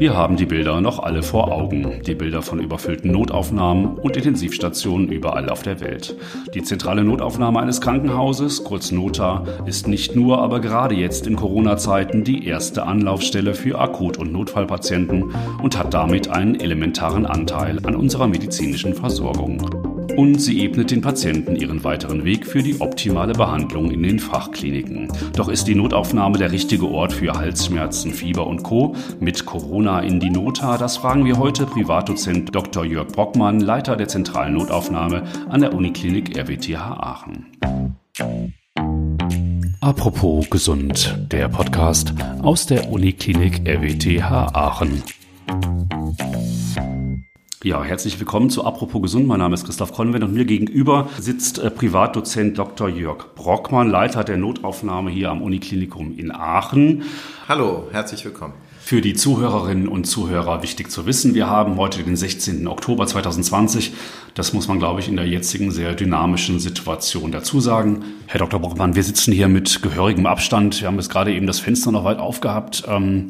Wir haben die Bilder noch alle vor Augen. Die Bilder von überfüllten Notaufnahmen und Intensivstationen überall auf der Welt. Die zentrale Notaufnahme eines Krankenhauses, kurz Nota, ist nicht nur, aber gerade jetzt in Corona-Zeiten die erste Anlaufstelle für Akut- und Notfallpatienten und hat damit einen elementaren Anteil an unserer medizinischen Versorgung und sie ebnet den Patienten ihren weiteren Weg für die optimale Behandlung in den Fachkliniken. Doch ist die Notaufnahme der richtige Ort für Halsschmerzen, Fieber und Co. mit Corona in die Nota? Das fragen wir heute Privatdozent Dr. Jörg Brockmann, Leiter der zentralen Notaufnahme an der Uniklinik RWTH Aachen. Apropos gesund, der Podcast aus der Uniklinik RWTH Aachen. Ja, herzlich willkommen zu Apropos Gesund. Mein Name ist Christoph Konvent und mir gegenüber sitzt äh, Privatdozent Dr. Jörg Brockmann, Leiter der Notaufnahme hier am Uniklinikum in Aachen. Hallo, herzlich willkommen. Für die Zuhörerinnen und Zuhörer wichtig zu wissen, wir haben heute den 16. Oktober 2020. Das muss man, glaube ich, in der jetzigen sehr dynamischen Situation dazu sagen. Herr Dr. Brockmann, wir sitzen hier mit gehörigem Abstand. Wir haben jetzt gerade eben das Fenster noch weit aufgehabt. Ähm,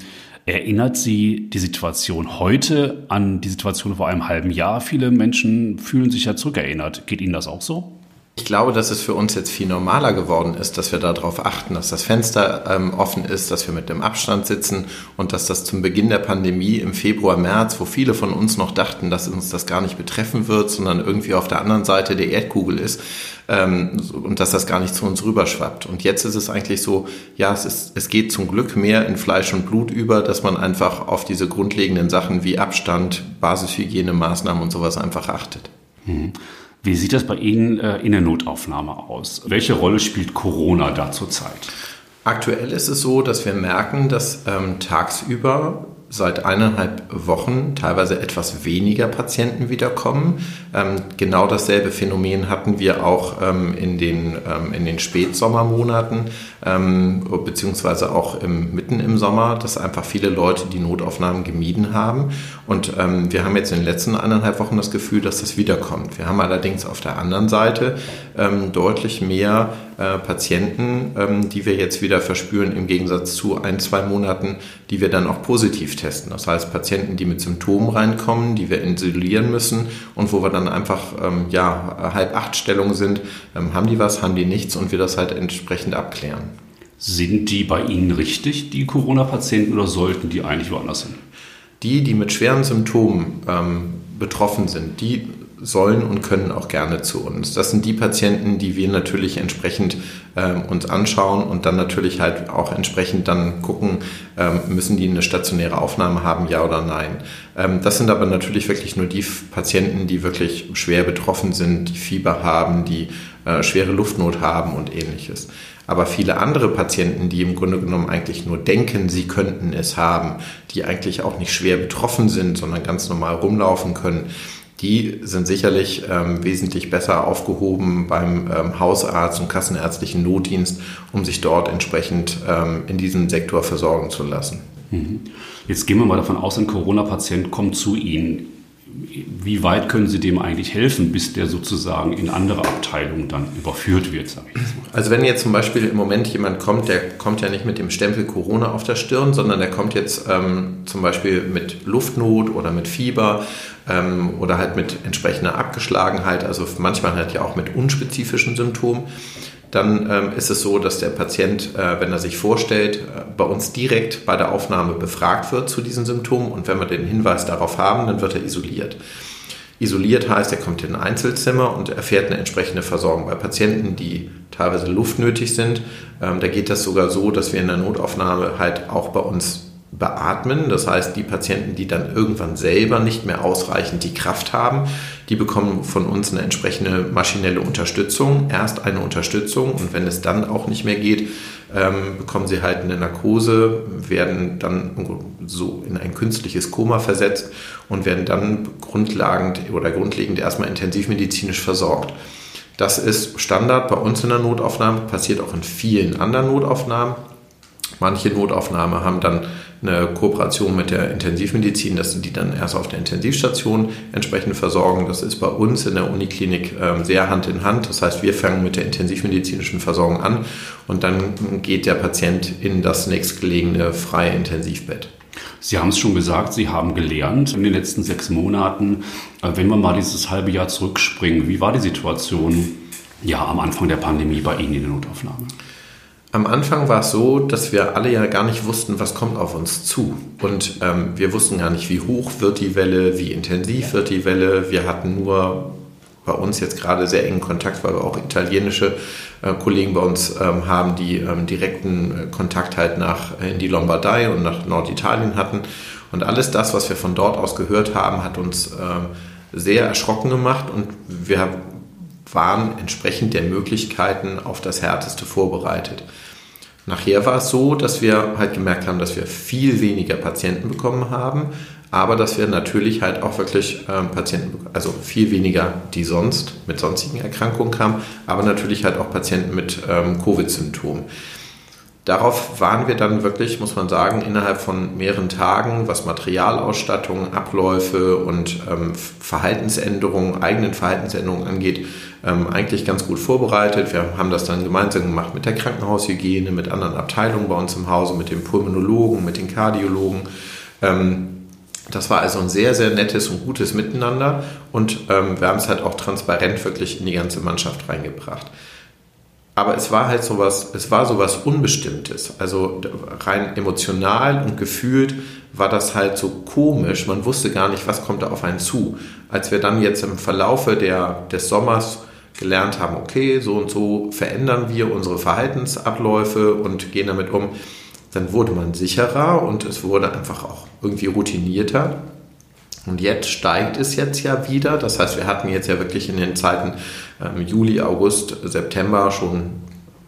Erinnert Sie die Situation heute an die Situation vor einem halben Jahr? Viele Menschen fühlen sich ja zurückerinnert. Geht Ihnen das auch so? Ich glaube, dass es für uns jetzt viel normaler geworden ist, dass wir darauf achten, dass das Fenster ähm, offen ist, dass wir mit dem Abstand sitzen und dass das zum Beginn der Pandemie im Februar, März, wo viele von uns noch dachten, dass uns das gar nicht betreffen wird, sondern irgendwie auf der anderen Seite der Erdkugel ist ähm, und dass das gar nicht zu uns rüberschwappt. Und jetzt ist es eigentlich so, ja, es, ist, es geht zum Glück mehr in Fleisch und Blut über, dass man einfach auf diese grundlegenden Sachen wie Abstand, Basishygienemaßnahmen und sowas einfach achtet. Mhm. Wie sieht das bei Ihnen äh, in der Notaufnahme aus? Welche Rolle spielt Corona da zurzeit? Aktuell ist es so, dass wir merken, dass ähm, tagsüber seit eineinhalb Wochen teilweise etwas weniger Patienten wiederkommen. Ähm, genau dasselbe Phänomen hatten wir auch ähm, in, den, ähm, in den Spätsommermonaten, ähm, beziehungsweise auch im, mitten im Sommer, dass einfach viele Leute die Notaufnahmen gemieden haben. Und ähm, wir haben jetzt in den letzten eineinhalb Wochen das Gefühl, dass das wiederkommt. Wir haben allerdings auf der anderen Seite ähm, deutlich mehr äh, Patienten, die wir jetzt wieder verspüren, im Gegensatz zu ein, zwei Monaten, die wir dann auch positiv testen. Das heißt, Patienten, die mit Symptomen reinkommen, die wir isolieren müssen und wo wir dann einfach ähm, ja, halb acht Stellung sind, ähm, haben die was, haben die nichts und wir das halt entsprechend abklären. Sind die bei Ihnen richtig, die Corona-Patienten, oder sollten die eigentlich woanders hin? Die, die mit schweren Symptomen ähm, betroffen sind, die sollen und können auch gerne zu uns. Das sind die Patienten, die wir natürlich entsprechend ähm, uns anschauen und dann natürlich halt auch entsprechend dann gucken, ähm, müssen die eine stationäre Aufnahme haben, ja oder nein. Ähm, das sind aber natürlich wirklich nur die Patienten, die wirklich schwer betroffen sind, die Fieber haben, die äh, schwere Luftnot haben und ähnliches. Aber viele andere Patienten, die im Grunde genommen eigentlich nur denken, sie könnten es haben, die eigentlich auch nicht schwer betroffen sind, sondern ganz normal rumlaufen können, die sind sicherlich ähm, wesentlich besser aufgehoben beim ähm, Hausarzt und kassenärztlichen Notdienst, um sich dort entsprechend ähm, in diesem Sektor versorgen zu lassen. Mhm. Jetzt gehen wir mal davon aus, ein Corona-Patient kommt zu Ihnen wie weit können Sie dem eigentlich helfen, bis der sozusagen in andere Abteilungen dann überführt wird? Also wenn jetzt zum Beispiel im Moment jemand kommt, der kommt ja nicht mit dem Stempel Corona auf der Stirn, sondern der kommt jetzt ähm, zum Beispiel mit Luftnot oder mit Fieber ähm, oder halt mit entsprechender Abgeschlagenheit, also manchmal halt ja auch mit unspezifischen Symptomen dann ähm, ist es so, dass der Patient, äh, wenn er sich vorstellt, äh, bei uns direkt bei der Aufnahme befragt wird zu diesen Symptomen und wenn wir den Hinweis darauf haben, dann wird er isoliert. Isoliert heißt, er kommt in ein Einzelzimmer und erfährt eine entsprechende Versorgung. Bei Patienten, die teilweise luftnötig sind, ähm, da geht das sogar so, dass wir in der Notaufnahme halt auch bei uns beatmen. Das heißt, die Patienten, die dann irgendwann selber nicht mehr ausreichend die Kraft haben, die bekommen von uns eine entsprechende maschinelle Unterstützung. Erst eine Unterstützung und wenn es dann auch nicht mehr geht, ähm, bekommen sie halt eine Narkose, werden dann so in ein künstliches Koma versetzt und werden dann grundlegend oder grundlegend erstmal intensivmedizinisch versorgt. Das ist Standard bei uns in der Notaufnahme, passiert auch in vielen anderen Notaufnahmen. Manche Notaufnahmen haben dann eine Kooperation mit der Intensivmedizin, dass sie die dann erst auf der Intensivstation entsprechend versorgen. Das ist bei uns in der Uniklinik ähm, sehr Hand in Hand. Das heißt, wir fangen mit der intensivmedizinischen Versorgung an und dann geht der Patient in das nächstgelegene freie Intensivbett. Sie haben es schon gesagt, Sie haben gelernt in den letzten sechs Monaten. Äh, wenn wir mal dieses halbe Jahr zurückspringen, wie war die Situation ja, am Anfang der Pandemie bei Ihnen in der Notaufnahme? Am Anfang war es so, dass wir alle ja gar nicht wussten, was kommt auf uns zu. Und ähm, wir wussten gar nicht, wie hoch wird die Welle, wie intensiv wird die Welle. Wir hatten nur bei uns jetzt gerade sehr engen Kontakt, weil wir auch italienische äh, Kollegen bei uns ähm, haben, die ähm, direkten äh, Kontakt halt nach äh, in die Lombardei und nach Norditalien hatten. Und alles das, was wir von dort aus gehört haben, hat uns ähm, sehr erschrocken gemacht und wir waren entsprechend der Möglichkeiten auf das Härteste vorbereitet. Nachher war es so, dass wir halt gemerkt haben, dass wir viel weniger Patienten bekommen haben, aber dass wir natürlich halt auch wirklich ähm, Patienten, also viel weniger, die sonst mit sonstigen Erkrankungen kamen, aber natürlich halt auch Patienten mit ähm, Covid-Symptomen. Darauf waren wir dann wirklich, muss man sagen, innerhalb von mehreren Tagen, was Materialausstattung, Abläufe und ähm, Verhaltensänderungen, eigenen Verhaltensänderungen angeht, ähm, eigentlich ganz gut vorbereitet. Wir haben das dann gemeinsam gemacht mit der Krankenhaushygiene, mit anderen Abteilungen bei uns im Hause, mit den Pulmonologen, mit den Kardiologen. Ähm, das war also ein sehr, sehr nettes und gutes Miteinander und ähm, wir haben es halt auch transparent wirklich in die ganze Mannschaft reingebracht. Aber es war halt sowas, es war sowas Unbestimmtes. Also rein emotional und gefühlt war das halt so komisch. Man wusste gar nicht, was kommt da auf einen zu. Als wir dann jetzt im Verlaufe der, des Sommers gelernt haben, okay, so und so verändern wir unsere Verhaltensabläufe und gehen damit um, dann wurde man sicherer und es wurde einfach auch irgendwie routinierter. Und jetzt steigt es jetzt ja wieder. Das heißt, wir hatten jetzt ja wirklich in den Zeiten ähm, Juli, August, September schon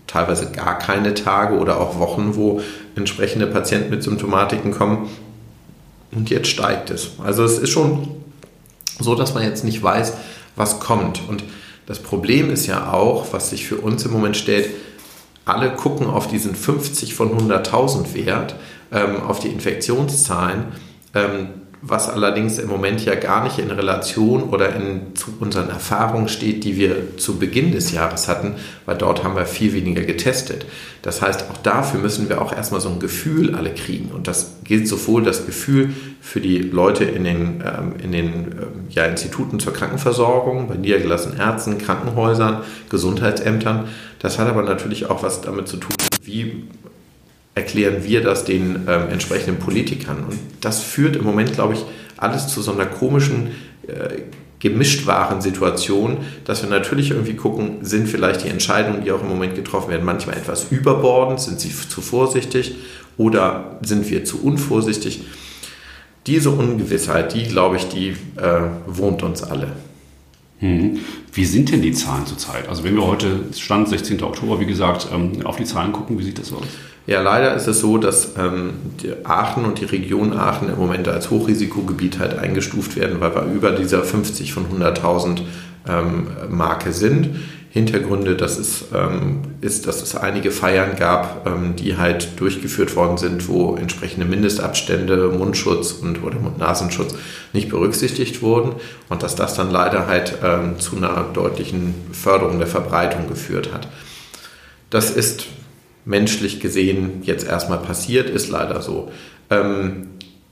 teilweise gar keine Tage oder auch Wochen, wo entsprechende Patienten mit Symptomatiken kommen. Und jetzt steigt es. Also es ist schon so, dass man jetzt nicht weiß, was kommt. Und das Problem ist ja auch, was sich für uns im Moment stellt, alle gucken auf diesen 50 von 100.000 Wert, ähm, auf die Infektionszahlen. Ähm, was allerdings im Moment ja gar nicht in Relation oder in, zu unseren Erfahrungen steht, die wir zu Beginn des Jahres hatten, weil dort haben wir viel weniger getestet. Das heißt, auch dafür müssen wir auch erstmal so ein Gefühl alle kriegen. Und das gilt sowohl das Gefühl für die Leute in den, ähm, in den ähm, ja, Instituten zur Krankenversorgung, bei niedergelassenen Ärzten, Krankenhäusern, Gesundheitsämtern. Das hat aber natürlich auch was damit zu tun, wie erklären wir das den ähm, entsprechenden Politikern. Und das führt im Moment, glaube ich, alles zu so einer komischen, äh, gemischtwaren Situation, dass wir natürlich irgendwie gucken, sind vielleicht die Entscheidungen, die auch im Moment getroffen werden, manchmal etwas überbordend, sind sie zu vorsichtig oder sind wir zu unvorsichtig. Diese Ungewissheit, die, glaube ich, die äh, wohnt uns alle. Mhm. Wie sind denn die Zahlen zurzeit? Also wenn wir heute, Stand 16. Oktober, wie gesagt, ähm, auf die Zahlen gucken, wie sieht das aus? Ja, leider ist es so, dass ähm, Aachen und die Region Aachen im Moment als Hochrisikogebiet halt eingestuft werden, weil wir über dieser 50 von 100.000 ähm, Marke sind. Hintergründe, das ist, ähm, ist, dass es einige Feiern gab, ähm, die halt durchgeführt worden sind, wo entsprechende Mindestabstände, Mundschutz und oder Mund-Nasenschutz nicht berücksichtigt wurden und dass das dann leider halt ähm, zu einer deutlichen Förderung der Verbreitung geführt hat. Das ist menschlich gesehen jetzt erstmal passiert, ist leider so. Ähm,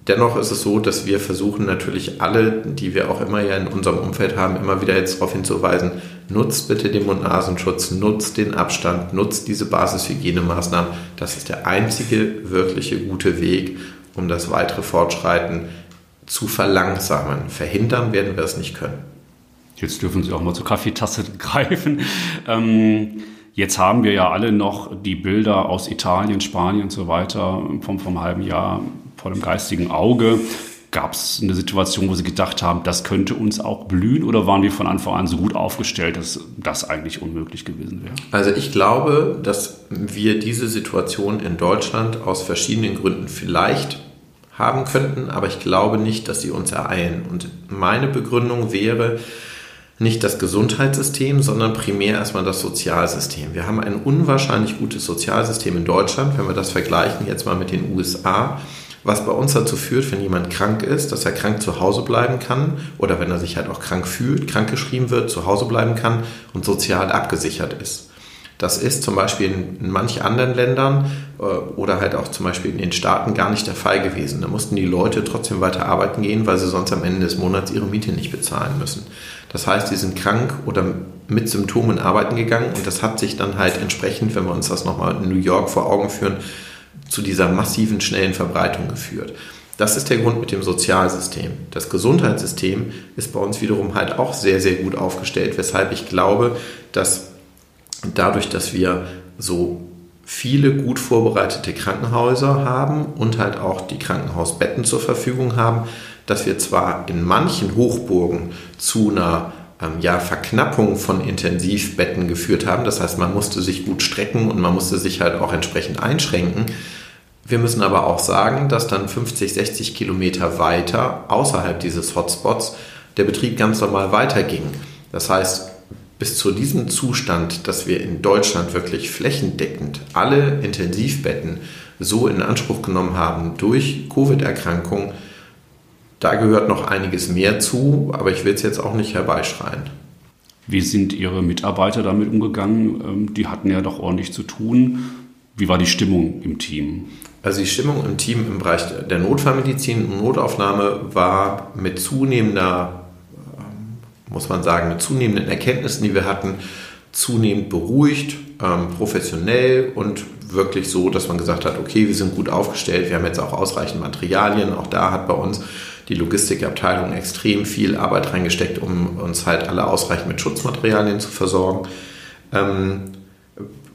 dennoch ist es so, dass wir versuchen natürlich alle, die wir auch immer ja in unserem Umfeld haben, immer wieder jetzt darauf hinzuweisen, nutzt bitte den Mund-Nasenschutz, nutzt den Abstand, nutzt diese Basishygienemaaßnahmen. Das ist der einzige wirkliche gute Weg, um das weitere Fortschreiten zu verlangsamen. Verhindern werden wir es nicht können. Jetzt dürfen Sie auch mal zur Kaffeetasse greifen. Ähm Jetzt haben wir ja alle noch die Bilder aus Italien, Spanien und so weiter vom, vom halben Jahr vor dem geistigen Auge. Gab es eine Situation, wo Sie gedacht haben, das könnte uns auch blühen oder waren wir von Anfang an so gut aufgestellt, dass das eigentlich unmöglich gewesen wäre? Also ich glaube, dass wir diese Situation in Deutschland aus verschiedenen Gründen vielleicht haben könnten, aber ich glaube nicht, dass sie uns ereilen. Und meine Begründung wäre, nicht das Gesundheitssystem, sondern primär erstmal das Sozialsystem. Wir haben ein unwahrscheinlich gutes Sozialsystem in Deutschland, wenn wir das vergleichen jetzt mal mit den USA, was bei uns dazu führt, wenn jemand krank ist, dass er krank zu Hause bleiben kann oder wenn er sich halt auch krank fühlt, krankgeschrieben wird, zu Hause bleiben kann und sozial abgesichert ist. Das ist zum Beispiel in, manch anderen Ländern äh, oder halt auch zum Beispiel in den Staaten gar nicht der Fall gewesen. Da mussten die Leute trotzdem weiter arbeiten gehen, weil sie sonst am Ende des Monats ihre Miete nicht bezahlen müssen. Das heißt, die sind krank oder mit Symptomen arbeiten gegangen und das hat sich dann halt entsprechend, wenn wir uns das nochmal in New York vor Augen führen, zu dieser massiven, schnellen Verbreitung geführt. Das ist der Grund mit dem Sozialsystem. Das Gesundheitssystem ist bei uns wiederum halt auch sehr, sehr gut aufgestellt, weshalb ich glaube, dass dadurch, dass wir so viele gut vorbereitete Krankenhäuser haben und halt auch die Krankenhausbetten zur Verfügung haben, dass wir zwar in manchen Hochburgen zu einer ähm, ja, Verknappung von Intensivbetten geführt haben. Das heißt, man musste sich gut strecken und man musste sich halt auch entsprechend einschränken. Wir müssen aber auch sagen, dass dann 50, 60 Kilometer weiter außerhalb dieses Hotspots der Betrieb ganz normal weiterging. Das heißt, bis zu diesem Zustand, dass wir in Deutschland wirklich flächendeckend alle Intensivbetten so in Anspruch genommen haben durch Covid-Erkrankungen, da gehört noch einiges mehr zu, aber ich will es jetzt auch nicht herbeischreien. Wie sind Ihre Mitarbeiter damit umgegangen? Ähm, die hatten ja doch ordentlich zu tun. Wie war die Stimmung im Team? Also die Stimmung im Team im Bereich der Notfallmedizin und Notaufnahme war mit zunehmender, muss man sagen, mit zunehmenden Erkenntnissen, die wir hatten, zunehmend beruhigt, ähm, professionell und wirklich so, dass man gesagt hat, okay, wir sind gut aufgestellt, wir haben jetzt auch ausreichend Materialien. Auch da hat bei uns die Logistikabteilung extrem viel Arbeit reingesteckt, um uns halt alle ausreichend mit Schutzmaterialien zu versorgen. Ähm,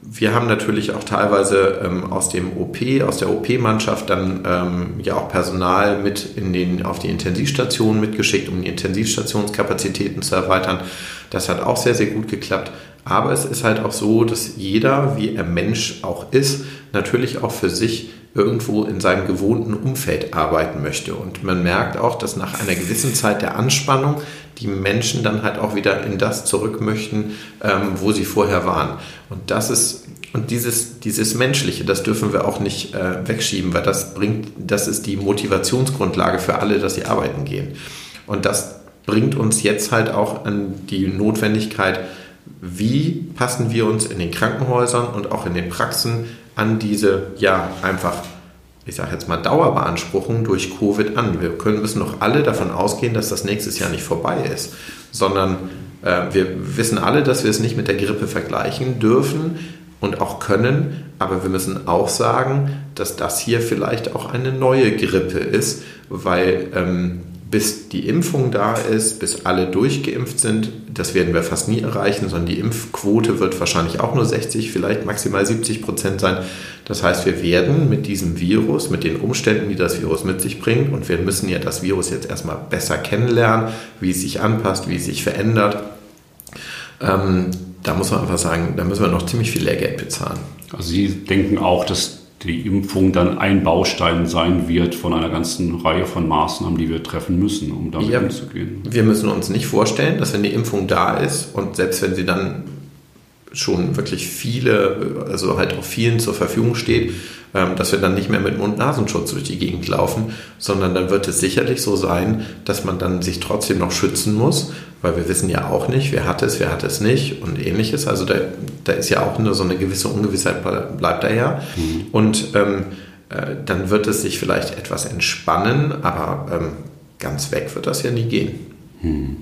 wir haben natürlich auch teilweise ähm, aus dem OP, aus der OP-Mannschaft dann ähm, ja auch Personal mit in den, auf die Intensivstationen mitgeschickt, um die Intensivstationskapazitäten zu erweitern. Das hat auch sehr, sehr gut geklappt. Aber es ist halt auch so, dass jeder, wie er Mensch auch ist, natürlich auch für sich irgendwo in seinem gewohnten Umfeld arbeiten möchte. Und man merkt auch, dass nach einer gewissen Zeit der Anspannung die Menschen dann halt auch wieder in das zurück möchten, ähm, wo sie vorher waren. Und das ist und dieses, dieses Menschliche, das dürfen wir auch nicht äh, wegschieben, weil das bringt, das ist die Motivationsgrundlage für alle, dass sie arbeiten gehen. Und das bringt uns jetzt halt auch an die Notwendigkeit, wie passen wir uns in den Krankenhäusern und auch in den Praxen an diese, ja, einfach, ich sage jetzt mal, Dauerbeanspruchung durch Covid an. Wir können, müssen doch alle davon ausgehen, dass das nächstes Jahr nicht vorbei ist, sondern äh, wir wissen alle, dass wir es nicht mit der Grippe vergleichen dürfen und auch können, aber wir müssen auch sagen, dass das hier vielleicht auch eine neue Grippe ist, weil ähm, bis die Impfung da ist, bis alle durchgeimpft sind, das werden wir fast nie erreichen, sondern die Impfquote wird wahrscheinlich auch nur 60, vielleicht maximal 70 Prozent sein. Das heißt, wir werden mit diesem Virus, mit den Umständen, die das Virus mit sich bringt, und wir müssen ja das Virus jetzt erstmal besser kennenlernen, wie es sich anpasst, wie es sich verändert. Ähm, da muss man einfach sagen, da müssen wir noch ziemlich viel Lehrgeld bezahlen. Also Sie denken auch, dass die Impfung dann ein Baustein sein wird von einer ganzen Reihe von Maßnahmen, die wir treffen müssen, um damit ja, umzugehen. Wir müssen uns nicht vorstellen, dass wenn die Impfung da ist und selbst wenn sie dann schon wirklich viele, also halt auch vielen zur Verfügung steht, ähm, dass wir dann nicht mehr mit Mund-Nasenschutz durch die Gegend laufen, sondern dann wird es sicherlich so sein, dass man dann sich trotzdem noch schützen muss, weil wir wissen ja auch nicht, wer hat es, wer hat es nicht und ähnliches. Also da, da ist ja auch nur so eine gewisse Ungewissheit bleibt daher. Mhm. Und ähm, äh, dann wird es sich vielleicht etwas entspannen, aber ähm, ganz weg wird das ja nie gehen. Mhm.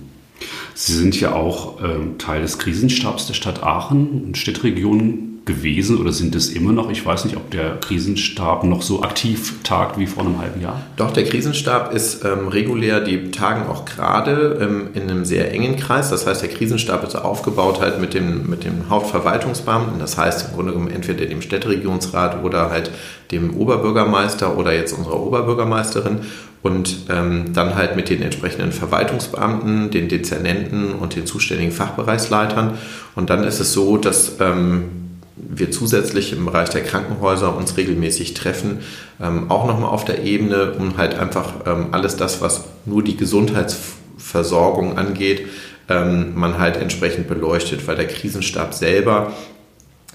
Sie sind ja auch ähm, Teil des Krisenstabs der Stadt Aachen und Städtregion gewesen oder sind es immer noch? Ich weiß nicht, ob der Krisenstab noch so aktiv tagt wie vor einem halben Jahr. Doch, der Krisenstab ist ähm, regulär, die tagen auch gerade ähm, in einem sehr engen Kreis. Das heißt, der Krisenstab ist aufgebaut halt mit dem, mit dem Hauptverwaltungsbeamten. Das heißt im Grunde genommen entweder dem Städteregierungsrat oder halt dem Oberbürgermeister oder jetzt unserer Oberbürgermeisterin und ähm, dann halt mit den entsprechenden Verwaltungsbeamten, den Dezernenten und den zuständigen Fachbereichsleitern. Und dann ist es so, dass ähm, wir zusätzlich im Bereich der Krankenhäuser uns regelmäßig treffen, ähm, auch nochmal auf der Ebene, um halt einfach ähm, alles das, was nur die Gesundheitsversorgung angeht, ähm, man halt entsprechend beleuchtet, weil der Krisenstab selber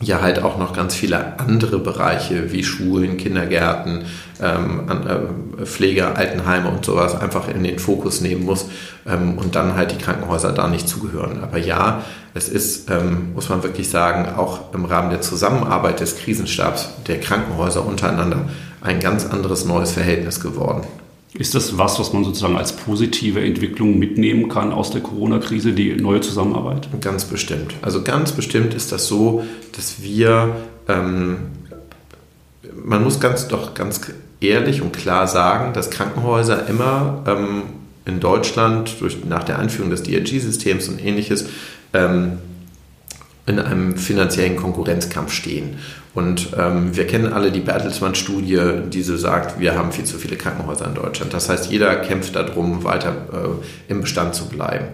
ja halt auch noch ganz viele andere Bereiche wie Schulen, Kindergärten, ähm, äh, Pflege, Altenheime und sowas einfach in den Fokus nehmen muss ähm, und dann halt die Krankenhäuser da nicht zugehören. Aber ja, es ist, ähm, muss man wirklich sagen, auch im Rahmen der Zusammenarbeit des Krisenstabs der Krankenhäuser untereinander ein ganz anderes neues Verhältnis geworden. Ist das was, was man sozusagen als positive Entwicklung mitnehmen kann aus der Corona-Krise, die neue Zusammenarbeit? Ganz bestimmt. Also ganz bestimmt ist das so, dass wir, ähm, man muss ganz doch ganz ehrlich und klar sagen, dass Krankenhäuser immer ähm, in Deutschland durch, nach der Einführung des DRG-Systems und ähnliches ähm, in einem finanziellen Konkurrenzkampf stehen. Und ähm, wir kennen alle die Bertelsmann-Studie, die so sagt, wir haben viel zu viele Krankenhäuser in Deutschland. Das heißt, jeder kämpft darum, weiter äh, im Bestand zu bleiben.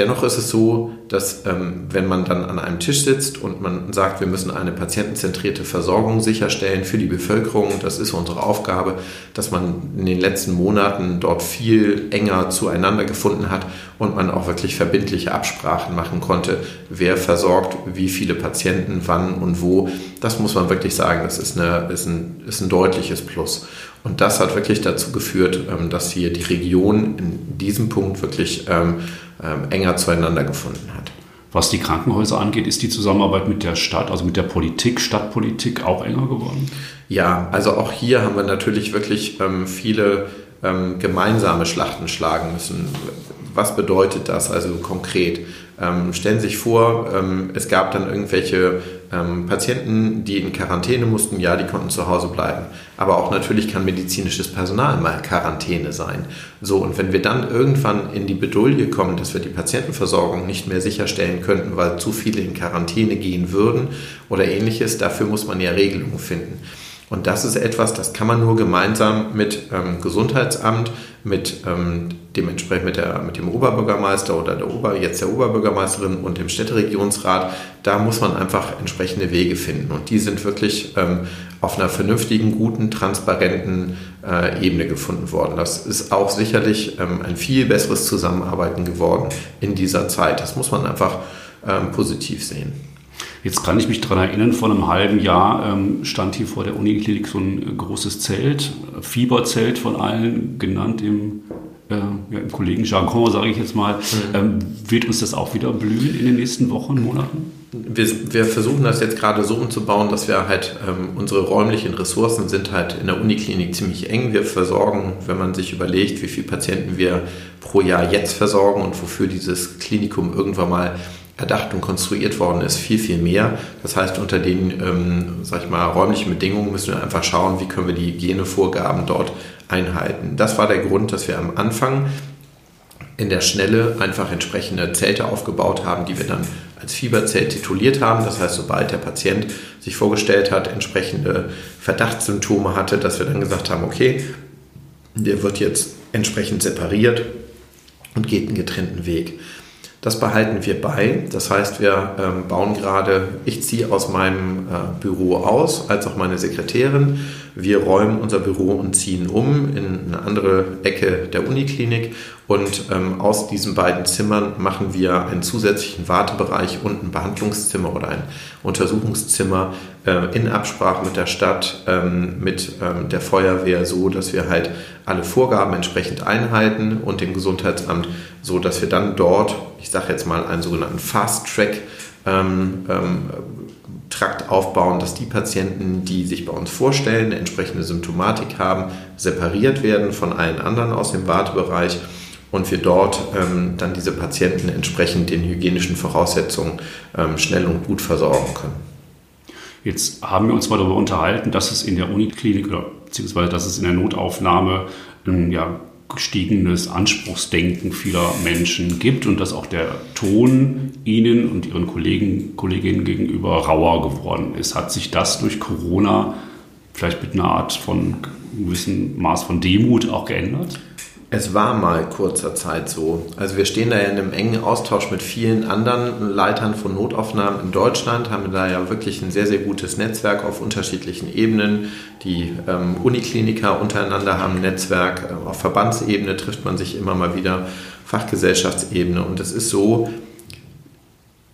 Dennoch ist es so, dass ähm, wenn man dann an einem Tisch sitzt und man sagt, wir müssen eine patientenzentrierte Versorgung sicherstellen für die Bevölkerung, das ist unsere Aufgabe, dass man in den letzten Monaten dort viel enger zueinander gefunden hat und man auch wirklich verbindliche Absprachen machen konnte, wer versorgt wie viele Patienten, wann und wo. Das muss man wirklich sagen, das ist, eine, ist, ein, ist ein deutliches Plus. Und das hat wirklich dazu geführt, ähm, dass hier die Region in diesem Punkt wirklich ähm, ähm, enger zueinander gefunden hat. Was die Krankenhäuser angeht, ist die Zusammenarbeit mit der Stadt, also mit der Politik, Stadtpolitik auch enger geworden? Ja, also auch hier haben wir natürlich wirklich viele gemeinsame Schlachten schlagen müssen. Was bedeutet das also konkret? Stellen Sie sich vor, es gab dann irgendwelche ähm, Patienten, die in Quarantäne mussten, ja, die konnten zu Hause bleiben. Aber auch natürlich kann medizinisches Personal mal Quarantäne sein. So, und wenn wir dann irgendwann in die Bedouille kommen, dass wir die Patientenversorgung nicht mehr sicherstellen könnten, weil zu viele in Quarantäne gehen würden oder ähnliches, dafür muss man ja Regelungen finden. Und das ist etwas, das kann man nur gemeinsam mit ähm, Gesundheitsamt, mit ähm, dementsprechend mit, der, mit dem Oberbürgermeister oder der Ober, jetzt der Oberbürgermeisterin und dem Städteregierungsrat, da muss man einfach entsprechende Wege finden. Und die sind wirklich ähm, auf einer vernünftigen, guten, transparenten äh, Ebene gefunden worden. Das ist auch sicherlich ähm, ein viel besseres Zusammenarbeiten geworden in dieser Zeit. Das muss man einfach ähm, positiv sehen. Jetzt kann ich mich daran erinnern, vor einem halben Jahr ähm, stand hier vor der Uniklinik so ein großes Zelt, Fieberzelt von allen genannt im, äh, ja, im Kollegenjargon, sage ich jetzt mal. Mhm. Ähm, wird uns das auch wieder blühen in den nächsten Wochen, Monaten? Wir, wir versuchen das jetzt gerade so umzubauen, dass wir halt ähm, unsere räumlichen Ressourcen sind halt in der Uniklinik ziemlich eng. Wir versorgen, wenn man sich überlegt, wie viele Patienten wir pro Jahr jetzt versorgen und wofür dieses Klinikum irgendwann mal erdacht und konstruiert worden ist, viel, viel mehr. Das heißt, unter den, ähm, sag ich mal, räumlichen Bedingungen müssen wir einfach schauen, wie können wir die Hygienevorgaben dort einhalten. Das war der Grund, dass wir am Anfang in der Schnelle einfach entsprechende Zelte aufgebaut haben, die wir dann als Fieberzelt tituliert haben. Das heißt, sobald der Patient sich vorgestellt hat, entsprechende Verdachtssymptome hatte, dass wir dann gesagt haben, okay, der wird jetzt entsprechend separiert und geht einen getrennten Weg. Das behalten wir bei. Das heißt, wir ähm, bauen gerade, ich ziehe aus meinem äh, Büro aus, als auch meine Sekretärin. Wir räumen unser Büro und ziehen um in eine andere Ecke der Uniklinik. Und ähm, aus diesen beiden Zimmern machen wir einen zusätzlichen Wartebereich und ein Behandlungszimmer oder ein Untersuchungszimmer äh, in Absprache mit der Stadt, ähm, mit ähm, der Feuerwehr, so dass wir halt alle Vorgaben entsprechend einhalten und dem Gesundheitsamt, so dass wir dann dort, ich sage jetzt mal, einen sogenannten Fast Track ähm, ähm, Trakt aufbauen, dass die Patienten, die sich bei uns vorstellen, eine entsprechende Symptomatik haben, separiert werden von allen anderen aus dem Wartebereich und wir dort ähm, dann diese Patienten entsprechend den hygienischen Voraussetzungen ähm, schnell und gut versorgen können. Jetzt haben wir uns mal darüber unterhalten, dass es in der Uniklinik oder beziehungsweise dass es in der Notaufnahme ähm, ja, gestiegenes Anspruchsdenken vieler Menschen gibt und dass auch der Ton Ihnen und Ihren Kollegen, Kolleginnen gegenüber rauer geworden ist. Hat sich das durch Corona vielleicht mit einer Art von gewissen Maß von Demut auch geändert? Es war mal kurzer Zeit so. Also wir stehen da ja in einem engen Austausch mit vielen anderen Leitern von Notaufnahmen in Deutschland, haben da ja wirklich ein sehr, sehr gutes Netzwerk auf unterschiedlichen Ebenen. Die ähm, Unikliniker untereinander haben ein Netzwerk, äh, auf Verbandsebene trifft man sich immer mal wieder, Fachgesellschaftsebene. Und es ist so,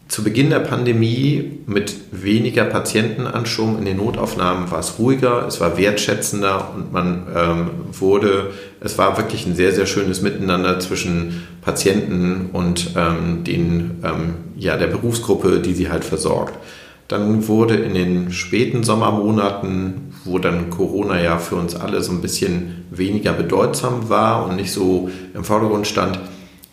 zu Beginn der Pandemie mit weniger Patientenanschwung in den Notaufnahmen war es ruhiger, es war wertschätzender und man ähm, wurde, es war wirklich ein sehr, sehr schönes Miteinander zwischen Patienten und ähm, den, ähm, ja, der Berufsgruppe, die sie halt versorgt. Dann wurde in den späten Sommermonaten, wo dann Corona ja für uns alle so ein bisschen weniger bedeutsam war und nicht so im Vordergrund stand,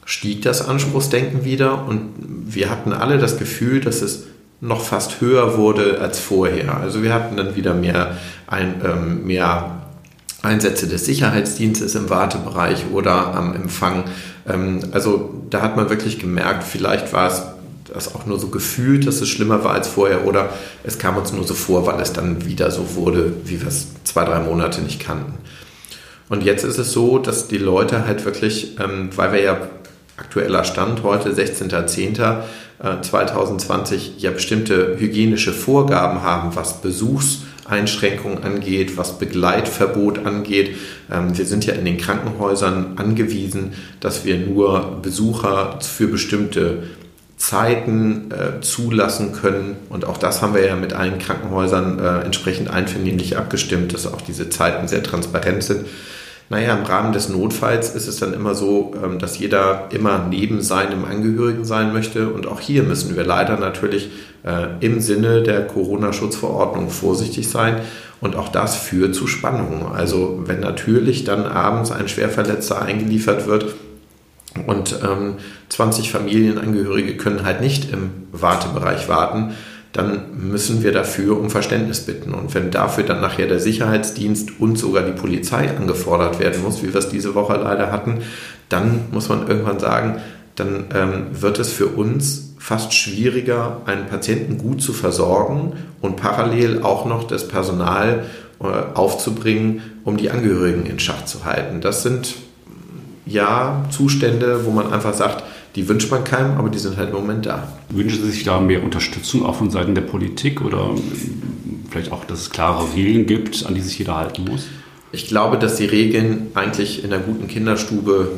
stieg das Anspruchsdenken wieder und wir hatten alle das Gefühl, dass es noch fast höher wurde als vorher. Also wir hatten dann wieder mehr, ein, ähm, mehr Einsätze des Sicherheitsdienstes im Wartebereich oder am Empfang. Ähm, also da hat man wirklich gemerkt, vielleicht war es das auch nur so gefühlt, dass es schlimmer war als vorher oder es kam uns nur so vor, weil es dann wieder so wurde, wie wir es zwei, drei Monate nicht kannten. Und jetzt ist es so, dass die Leute halt wirklich, ähm, weil wir ja aktueller Stand heute, 16.10.2020, äh, ja bestimmte hygienische Vorgaben haben, was Besuchseinschränkungen angeht, was Begleitverbot angeht. Ähm, wir sind ja in den Krankenhäusern angewiesen, dass wir nur Besucher für bestimmte Zeiten äh, zulassen können. Und auch das haben wir ja mit allen Krankenhäusern äh, entsprechend einvernehmlich abgestimmt, dass auch diese Zeiten sehr transparent sind. Naja, im Rahmen des Notfalls ist es dann immer so, ähm, dass jeder immer neben seinem Angehörigen sein möchte. Und auch hier müssen wir leider natürlich äh, im Sinne der Corona-Schutzverordnung vorsichtig sein. Und auch das führt zu Spannungen. Also wenn natürlich dann abends ein Schwerverletzter eingeliefert wird, und ähm, 20 Familienangehörige können halt nicht im Wartebereich warten, dann müssen wir dafür um Verständnis bitten. Und wenn dafür dann nachher der Sicherheitsdienst und sogar die Polizei angefordert werden muss, wie wir es diese Woche leider hatten, dann muss man irgendwann sagen, dann ähm, wird es für uns fast schwieriger, einen Patienten gut zu versorgen und parallel auch noch das Personal äh, aufzubringen, um die Angehörigen in Schach zu halten. Das sind ja Zustände, wo man einfach sagt, die wünscht man keinem, aber die sind halt im Moment da. Wünschen Sie sich da mehr Unterstützung auch von Seiten der Politik oder vielleicht auch, dass es klare Regeln gibt, an die sich jeder halten muss? Ich glaube, dass die Regeln eigentlich in einer guten Kinderstube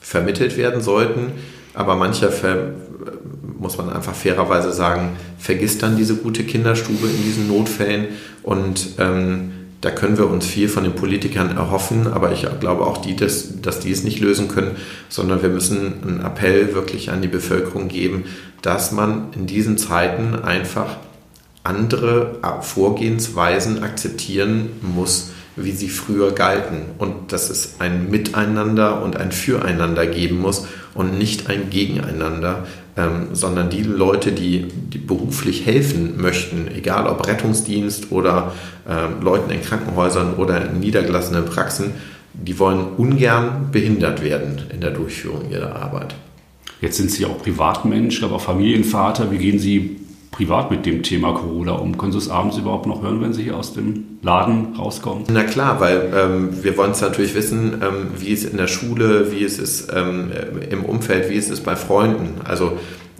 vermittelt werden sollten, aber mancher ver muss man einfach fairerweise sagen, vergisst dann diese gute Kinderstube in diesen Notfällen und ähm, da können wir uns viel von den Politikern erhoffen, aber ich glaube auch, die, dass, dass die es nicht lösen können, sondern wir müssen einen Appell wirklich an die Bevölkerung geben, dass man in diesen Zeiten einfach andere Vorgehensweisen akzeptieren muss, wie sie früher galten. Und dass es ein Miteinander und ein Füreinander geben muss und nicht ein Gegeneinander, ähm, sondern die Leute, die, die, beruflich helfen möchten, egal ob Rettungsdienst oder ähm, Leuten in Krankenhäusern oder in niedergelassenen Praxen, die wollen ungern behindert werden in der Durchführung ihrer Arbeit. Jetzt sind Sie auch Privatmensch, aber Familienvater. Wie gehen Sie privat mit dem Thema Corona um? Können Sie es abends überhaupt noch hören, wenn Sie hier aus dem Laden rauskommen? Na klar, weil ähm, wir wollen es natürlich wissen, ähm, wie es in der Schule, wie es ist ähm, im Umfeld, wie es ist bei Freunden. Also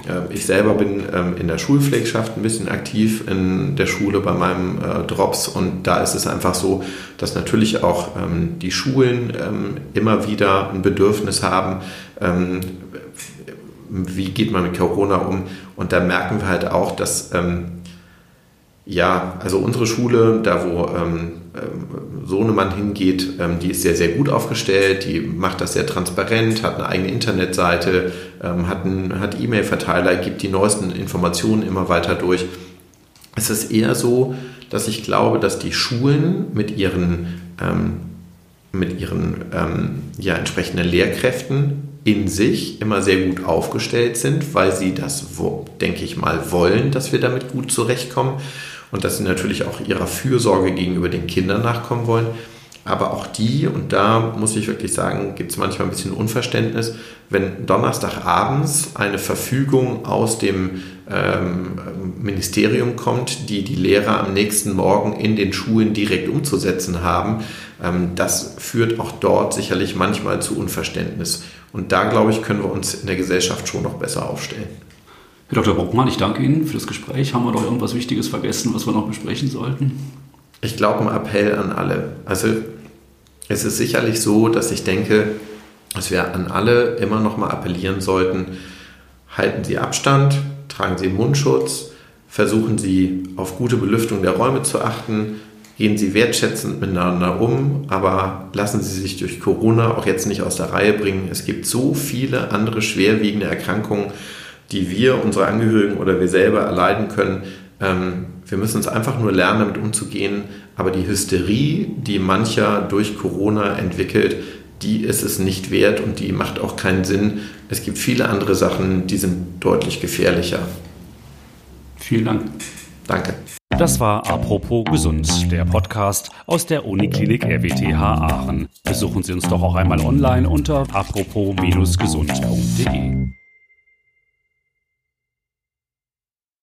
äh, ich selber bin ähm, in der Schulpflegschaft ein bisschen aktiv in der Schule bei meinem äh, Drops und da ist es einfach so, dass natürlich auch ähm, die Schulen ähm, immer wieder ein Bedürfnis haben, wie geht man mit Corona um? Und da merken wir halt auch, dass ähm, ja, also unsere Schule, da wo ähm, ähm, Sohnemann hingeht, ähm, die ist sehr, sehr gut aufgestellt, die macht das sehr transparent, hat eine eigene Internetseite, ähm, hat, hat E-Mail-Verteiler, gibt die neuesten Informationen immer weiter durch. Es ist eher so, dass ich glaube, dass die Schulen mit ihren, ähm, mit ihren ähm, ja, entsprechenden Lehrkräften in sich immer sehr gut aufgestellt sind, weil sie das, denke ich mal, wollen, dass wir damit gut zurechtkommen und dass sie natürlich auch ihrer Fürsorge gegenüber den Kindern nachkommen wollen. Aber auch die, und da muss ich wirklich sagen, gibt es manchmal ein bisschen Unverständnis, wenn Donnerstagabends eine Verfügung aus dem ähm, Ministerium kommt, die die Lehrer am nächsten Morgen in den Schulen direkt umzusetzen haben, ähm, das führt auch dort sicherlich manchmal zu Unverständnis. Und da, glaube ich, können wir uns in der Gesellschaft schon noch besser aufstellen. Herr Dr. Brockmann, ich danke Ihnen für das Gespräch. Haben wir noch irgendwas Wichtiges vergessen, was wir noch besprechen sollten? Ich glaube, ein Appell an alle. Also es ist sicherlich so, dass ich denke, dass wir an alle immer noch mal appellieren sollten, halten Sie Abstand, tragen Sie Mundschutz, versuchen Sie auf gute Belüftung der Räume zu achten, gehen Sie wertschätzend miteinander um, aber lassen Sie sich durch Corona auch jetzt nicht aus der Reihe bringen. Es gibt so viele andere schwerwiegende Erkrankungen, die wir, unsere Angehörigen oder wir selber erleiden können. Ähm, wir müssen uns einfach nur lernen, damit umzugehen. Aber die Hysterie, die mancher durch Corona entwickelt, die ist es nicht wert und die macht auch keinen Sinn. Es gibt viele andere Sachen, die sind deutlich gefährlicher. Vielen Dank. Danke. Das war Apropos Gesund, der Podcast aus der Uniklinik RWTH Aachen. Besuchen Sie uns doch auch einmal online unter apropos-gesund.de.